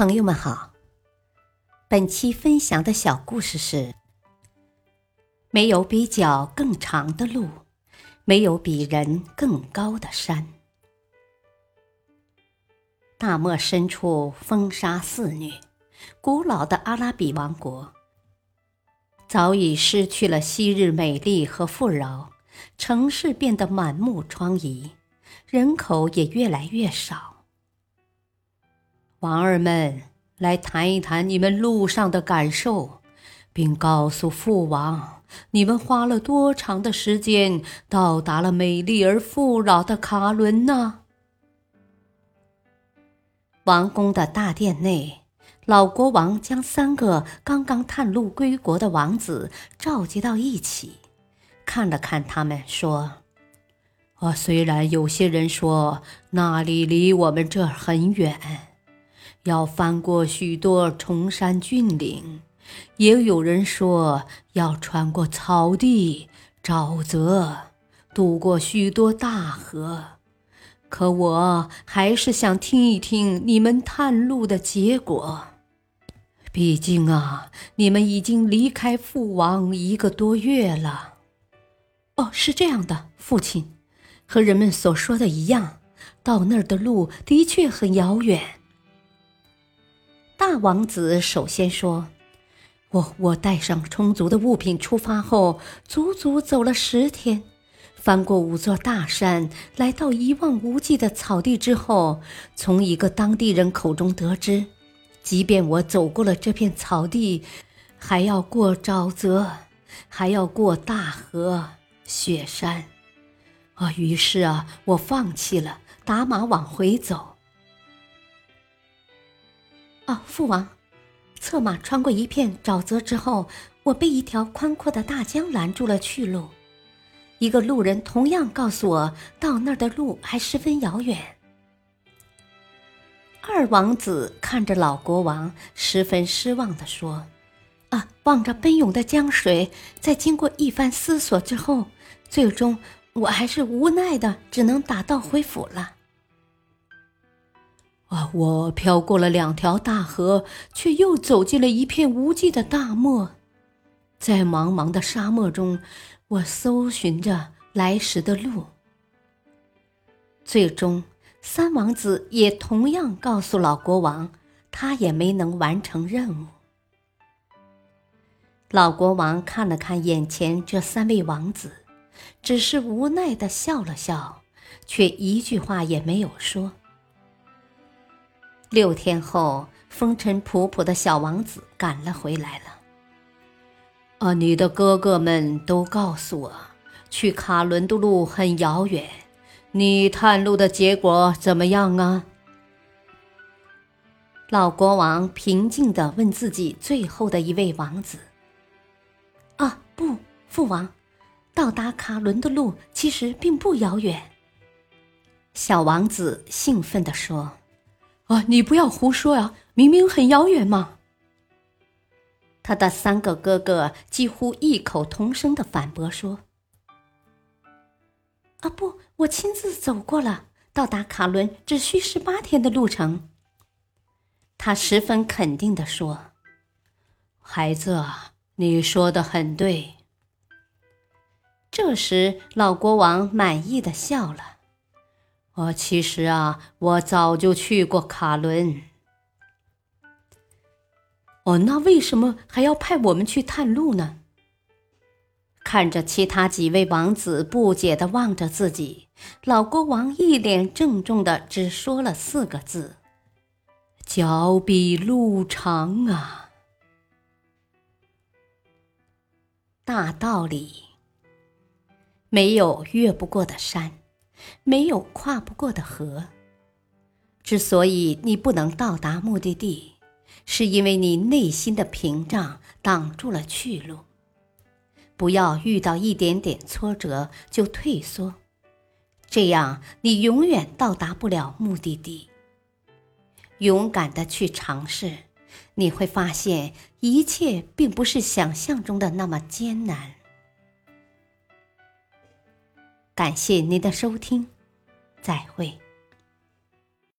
朋友们好，本期分享的小故事是：没有比脚更长的路，没有比人更高的山。大漠深处风沙肆虐，古老的阿拉比王国早已失去了昔日美丽和富饶，城市变得满目疮痍，人口也越来越少。王儿们，来谈一谈你们路上的感受，并告诉父王，你们花了多长的时间到达了美丽而富饶的卡伦呢？王宫的大殿内，老国王将三个刚刚探路归国的王子召集到一起，看了看他们，说：“啊，虽然有些人说那里离我们这儿很远。”要翻过许多崇山峻岭，也有人说要穿过草地、沼泽，渡过许多大河。可我还是想听一听你们探路的结果。毕竟啊，你们已经离开父王一个多月了。哦，是这样的，父亲，和人们所说的一样，到那儿的路的确很遥远。大王子首先说：“我我带上充足的物品出发后，足足走了十天，翻过五座大山，来到一望无际的草地之后，从一个当地人口中得知，即便我走过了这片草地，还要过沼泽，还要过大河、雪山。啊，于是啊，我放弃了，打马往回走。”啊，父王，策马穿过一片沼泽之后，我被一条宽阔的大江拦住了去路。一个路人同样告诉我，到那儿的路还十分遥远。二王子看着老国王，十分失望地说：“啊，望着奔涌的江水，在经过一番思索之后，最终我还是无奈的，只能打道回府了。”啊！我飘过了两条大河，却又走进了一片无际的大漠。在茫茫的沙漠中，我搜寻着来时的路。最终，三王子也同样告诉老国王，他也没能完成任务。老国王看了看眼前这三位王子，只是无奈的笑了笑，却一句话也没有说。六天后，风尘仆仆的小王子赶了回来了。啊，你的哥哥们都告诉我，去卡伦的路很遥远。你探路的结果怎么样啊？老国王平静地问自己最后的一位王子。啊，不，父王，到达卡伦的路其实并不遥远。小王子兴奋地说。啊！你不要胡说呀！明明很遥远嘛。他的三个哥哥几乎异口同声的反驳说：“啊，不，我亲自走过了，到达卡伦只需十八天的路程。”他十分肯定的说：“孩子，你说的很对。”这时，老国王满意的笑了。我，其实啊，我早就去过卡伦。哦，那为什么还要派我们去探路呢？看着其他几位王子不解的望着自己，老国王一脸郑重的只说了四个字：“脚比路长啊！”大道理，没有越不过的山。没有跨不过的河。之所以你不能到达目的地，是因为你内心的屏障挡住了去路。不要遇到一点点挫折就退缩，这样你永远到达不了目的地。勇敢的去尝试，你会发现一切并不是想象中的那么艰难。感谢您的收听，再会。